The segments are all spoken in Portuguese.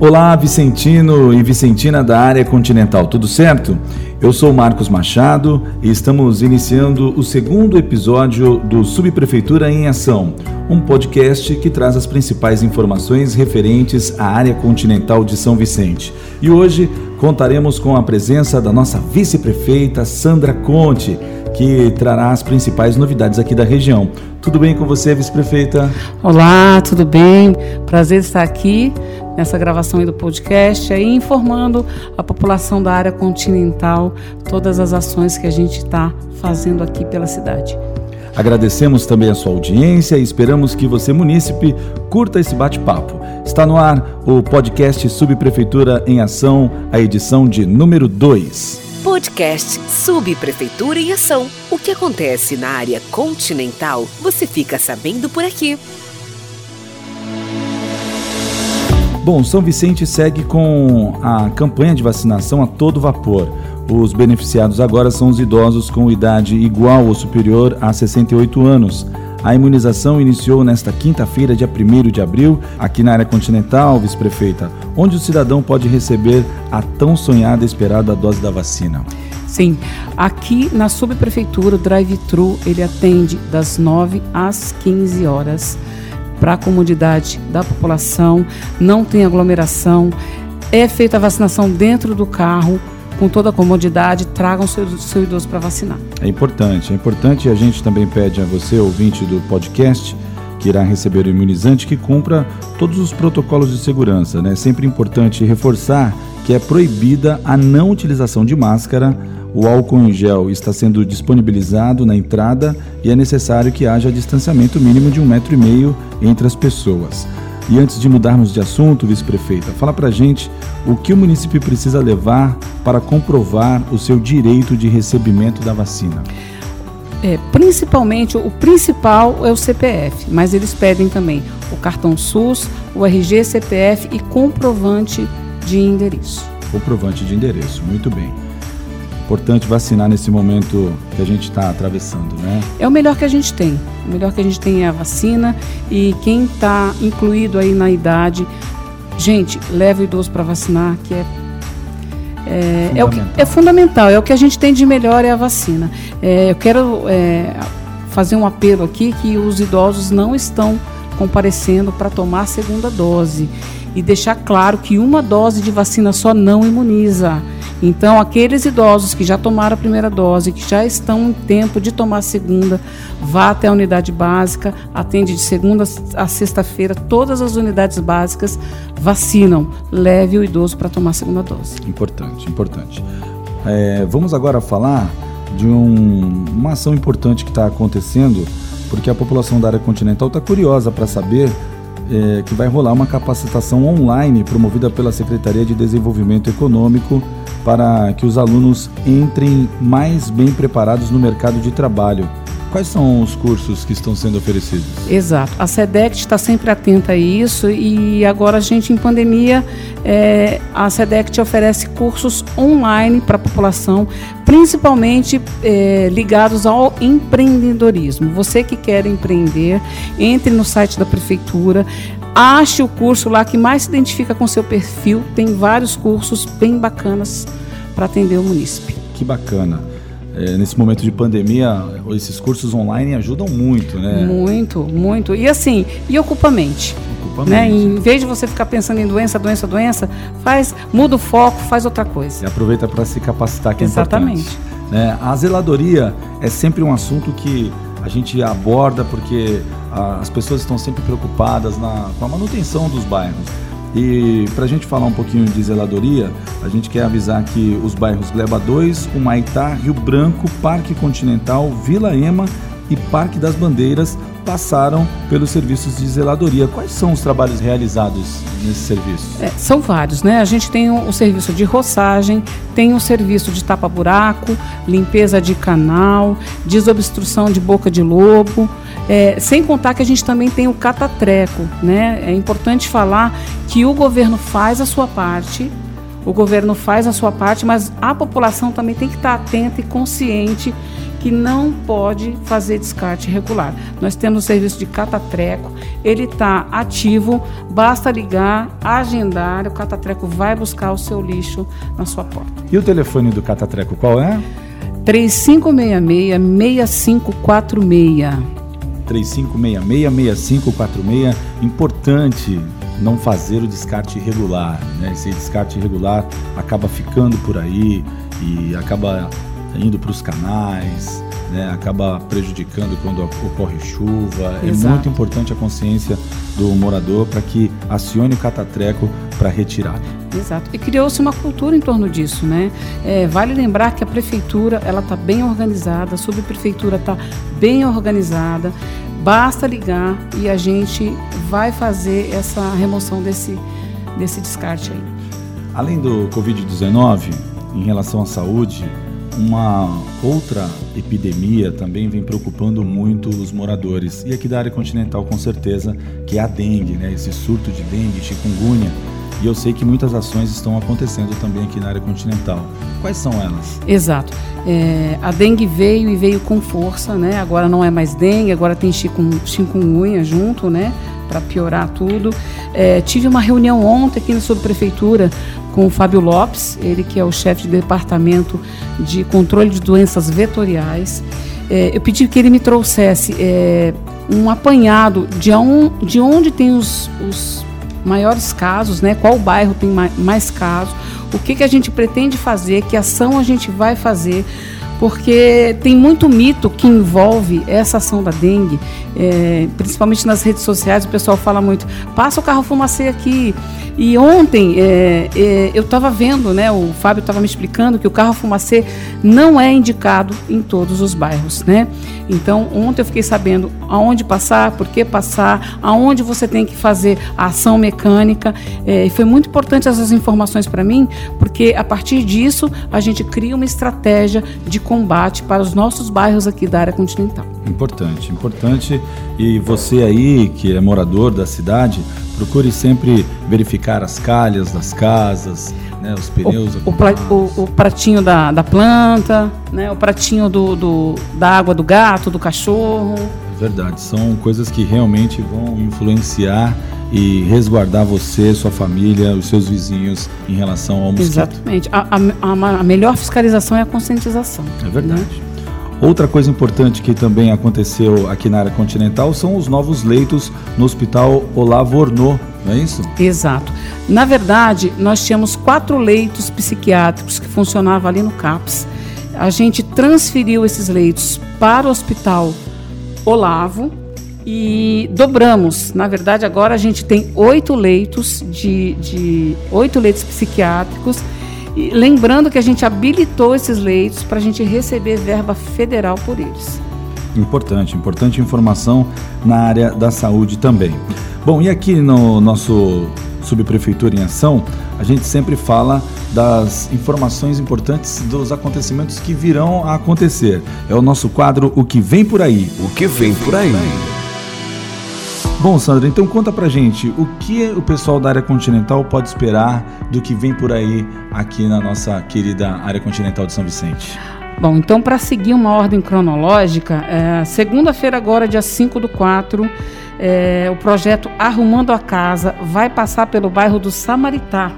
Olá, Vicentino e Vicentina da área continental, tudo certo? Eu sou Marcos Machado e estamos iniciando o segundo episódio do Subprefeitura em Ação, um podcast que traz as principais informações referentes à área continental de São Vicente. E hoje contaremos com a presença da nossa vice-prefeita Sandra Conte, que trará as principais novidades aqui da região. Tudo bem com você, vice-prefeita? Olá, tudo bem? Prazer estar aqui nessa gravação do podcast aí informando a população da área continental todas as ações que a gente está fazendo aqui pela cidade. Agradecemos também a sua audiência e esperamos que você, munícipe, curta esse bate-papo. Está no ar o podcast Subprefeitura em Ação, a edição de número 2. Podcast Subprefeitura em Ação. O que acontece na área continental, você fica sabendo por aqui. Bom, São Vicente segue com a campanha de vacinação a todo vapor. Os beneficiados agora são os idosos com idade igual ou superior a 68 anos. A imunização iniciou nesta quinta-feira, dia 1 de abril, aqui na área continental, vice-prefeita, onde o cidadão pode receber a tão sonhada e esperada dose da vacina. Sim, aqui na subprefeitura, o drive-thru ele atende das 9 às 15 horas para a comodidade da população, não tem aglomeração, é feita a vacinação dentro do carro, com toda a comodidade, tragam seu, seu idoso para vacinar. É importante, é importante e a gente também pede a você, ouvinte do podcast, que irá receber o imunizante, que cumpra todos os protocolos de segurança. Né? É sempre importante reforçar que é proibida a não utilização de máscara o álcool em gel está sendo disponibilizado na entrada e é necessário que haja distanciamento mínimo de um metro e meio entre as pessoas. E antes de mudarmos de assunto, vice-prefeita, fala pra gente o que o município precisa levar para comprovar o seu direito de recebimento da vacina. É, principalmente, o principal é o CPF, mas eles pedem também o cartão SUS, o RG, CPF e comprovante de endereço. Comprovante de endereço, muito bem importante vacinar nesse momento que a gente está atravessando, né? É o melhor que a gente tem. O melhor que a gente tem é a vacina e quem está incluído aí na idade, gente, leva o idoso para vacinar, que é é, é, o que, é fundamental, é o que a gente tem de melhor é a vacina. É, eu quero é, fazer um apelo aqui que os idosos não estão comparecendo para tomar a segunda dose e deixar claro que uma dose de vacina só não imuniza. Então, aqueles idosos que já tomaram a primeira dose, que já estão em tempo de tomar a segunda, vá até a unidade básica, atende de segunda a sexta-feira, todas as unidades básicas vacinam. Leve o idoso para tomar a segunda dose. Importante, importante. É, vamos agora falar de um, uma ação importante que está acontecendo, porque a população da área continental está curiosa para saber é, que vai rolar uma capacitação online promovida pela Secretaria de Desenvolvimento Econômico para que os alunos entrem mais bem preparados no mercado de trabalho. Quais são os cursos que estão sendo oferecidos? Exato. A SEDEC está sempre atenta a isso e agora a gente, em pandemia, é, a SEDEC oferece cursos online para a população, principalmente é, ligados ao empreendedorismo. Você que quer empreender, entre no site da prefeitura, ache o curso lá que mais se identifica com seu perfil. Tem vários cursos bem bacanas para atender o munícipe. Que bacana é, nesse momento de pandemia, esses cursos online ajudam muito, né? Muito, muito. E assim, e ocupa a mente. Ocupa a né? mente. Em vez de você ficar pensando em doença, doença, doença, faz, muda o foco, faz outra coisa. E aproveita para se capacitar, que Exatamente. é importante. Né? A zeladoria é sempre um assunto que a gente aborda porque as pessoas estão sempre preocupadas na, com a manutenção dos bairros. E para a gente falar um pouquinho de zeladoria, a gente quer avisar que os bairros Gleba 2, Humaitá, Rio Branco, Parque Continental, Vila Ema e Parque das Bandeiras passaram pelos serviços de zeladoria. Quais são os trabalhos realizados nesse serviço? É, são vários, né? A gente tem o, o, serviço de roçagem, tem o serviço de tapa-buraco, limpeza de canal, desobstrução de boca de lobo. É, sem contar que a gente também tem o catatreco, né? É importante falar que o governo faz a sua parte, o governo faz a sua parte, mas a população também tem que estar atenta e consciente que não pode fazer descarte regular. Nós temos o serviço de catatreco, ele está ativo, basta ligar, agendar, o catatreco vai buscar o seu lixo na sua porta. E o telefone do catatreco qual é? 3566-6546. 3566-6546. Importante não fazer o descarte irregular. Né? Esse descarte irregular acaba ficando por aí e acaba indo para os canais, né? acaba prejudicando quando ocorre chuva. É Exato. É muito importante a consciência do morador para que acione o catatreco para retirar. Exato. E criou-se uma cultura em torno disso, né? É, vale lembrar que a prefeitura ela está bem organizada, a subprefeitura está bem organizada. Basta ligar e a gente vai fazer essa remoção desse, desse descarte aí. Além do Covid-19, em relação à saúde, uma outra epidemia também vem preocupando muito os moradores. E aqui da área continental, com certeza, que é a dengue, né? esse surto de dengue, chikungunya e eu sei que muitas ações estão acontecendo também aqui na área continental. Quais são elas? Exato. É, a dengue veio e veio com força, né? Agora não é mais dengue, agora tem chikungunya junto, né? Para piorar tudo. É, tive uma reunião ontem aqui na subprefeitura com o Fábio Lopes, ele que é o chefe de departamento de controle de doenças vetoriais. É, eu pedi que ele me trouxesse é, um apanhado de, de onde tem os, os maiores casos, né? Qual bairro tem mais casos? O que, que a gente pretende fazer? Que ação a gente vai fazer? Porque tem muito mito que envolve essa ação da dengue, é, principalmente nas redes sociais. O pessoal fala muito: passa o carro fumacê aqui, e ontem é, é, eu estava vendo, né, o Fábio estava me explicando que o carro fumacê não é indicado em todos os bairros, né? Então ontem eu fiquei sabendo aonde passar, por que passar, aonde você tem que fazer a ação mecânica. É, e foi muito importante essas informações para mim, porque a partir disso a gente cria uma estratégia de combate para os nossos bairros aqui da área continental. Importante, importante. E você aí que é morador da cidade, procure sempre verificar as calhas das casas, né, os pneus. O, o, o, pratinho da, da planta, né, o pratinho do, do, da água do gato, do cachorro. Verdade, são coisas que realmente vão influenciar e resguardar você, sua família, os seus vizinhos em relação ao mosquito. Exatamente. A, a, a melhor fiscalização é a conscientização. É verdade. Né? Outra coisa importante que também aconteceu aqui na área continental são os novos leitos no Hospital Olavo Ornô, não é isso? Exato. Na verdade, nós tínhamos quatro leitos psiquiátricos que funcionavam ali no CAPS. A gente transferiu esses leitos para o Hospital Olavo e dobramos. Na verdade, agora a gente tem oito leitos de, de oito leitos psiquiátricos e lembrando que a gente habilitou esses leitos para a gente receber verba federal por eles. Importante, importante informação na área da saúde também. Bom, e aqui no nosso Subprefeitura em Ação, a gente sempre fala das informações importantes dos acontecimentos que virão a acontecer. É o nosso quadro O que vem por aí. O que vem por aí. Bom, Sandra, então conta pra gente o que o pessoal da área continental pode esperar do que vem por aí aqui na nossa querida área continental de São Vicente. Bom, então para seguir uma ordem cronológica, é, segunda-feira agora, dia 5 do 4, é, o projeto Arrumando a Casa vai passar pelo bairro do Samaritá,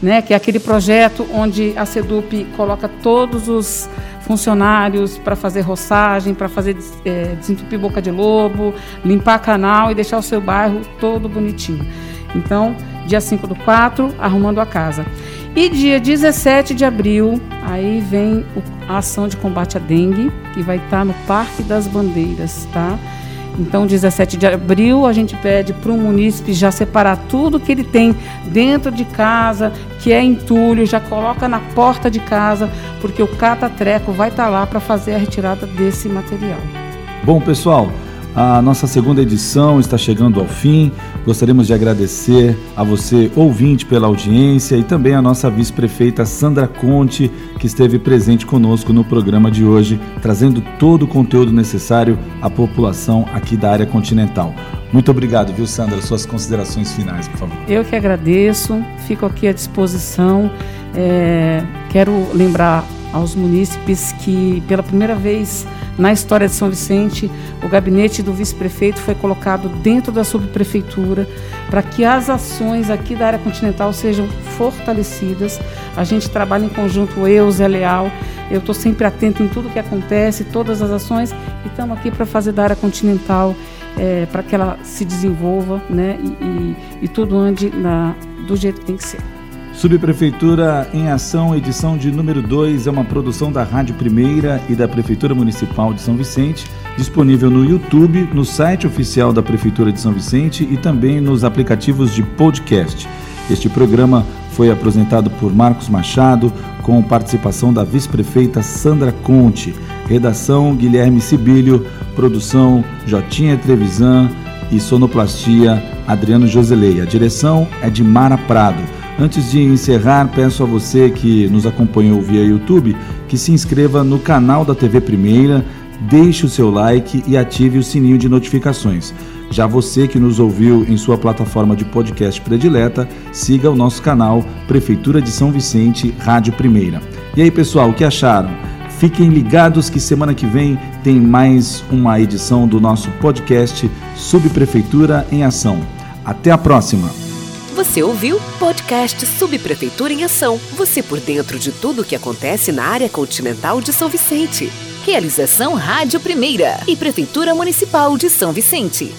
né, que é aquele projeto onde a SEDUP coloca todos os funcionários para fazer roçagem, para fazer é, desentupir boca de lobo, limpar canal e deixar o seu bairro todo bonitinho. Então, dia 5 do 4, arrumando a casa. E dia 17 de abril, aí vem a ação de combate à dengue, que vai estar no Parque das Bandeiras, tá? Então, 17 de abril, a gente pede para o munícipe já separar tudo que ele tem dentro de casa, que é entulho, já coloca na porta de casa, porque o catatreco vai estar tá lá para fazer a retirada desse material. Bom, pessoal, a nossa segunda edição está chegando ao fim. Gostaríamos de agradecer a você, ouvinte, pela audiência e também a nossa vice-prefeita Sandra Conte, que esteve presente conosco no programa de hoje, trazendo todo o conteúdo necessário à população aqui da área continental. Muito obrigado, viu, Sandra? Suas considerações finais, por favor. Eu que agradeço, fico aqui à disposição. É, quero lembrar aos munícipes que, pela primeira vez na história de São Vicente, o gabinete do vice-prefeito foi colocado dentro da subprefeitura para que as ações aqui da área continental sejam fortalecidas. A gente trabalha em conjunto, eu, Zé Leal, eu estou sempre atento em tudo que acontece, todas as ações, e estamos aqui para fazer da área continental, é, para que ela se desenvolva né, e, e, e tudo ande na, do jeito que tem que ser. Subprefeitura em Ação, edição de número 2, é uma produção da Rádio Primeira e da Prefeitura Municipal de São Vicente, disponível no YouTube, no site oficial da Prefeitura de São Vicente e também nos aplicativos de podcast. Este programa foi apresentado por Marcos Machado, com participação da vice-prefeita Sandra Conte, redação Guilherme Sibílio, produção Jotinha Trevisan e sonoplastia Adriano Joselei. A direção é de Mara Prado. Antes de encerrar, peço a você que nos acompanhou via YouTube que se inscreva no canal da TV Primeira, deixe o seu like e ative o sininho de notificações. Já você que nos ouviu em sua plataforma de podcast predileta, siga o nosso canal Prefeitura de São Vicente, Rádio Primeira. E aí, pessoal, o que acharam? Fiquem ligados que semana que vem tem mais uma edição do nosso podcast Subprefeitura em Ação. Até a próxima! Você ouviu podcast Subprefeitura em Ação. Você por dentro de tudo o que acontece na área continental de São Vicente. Realização Rádio Primeira e Prefeitura Municipal de São Vicente.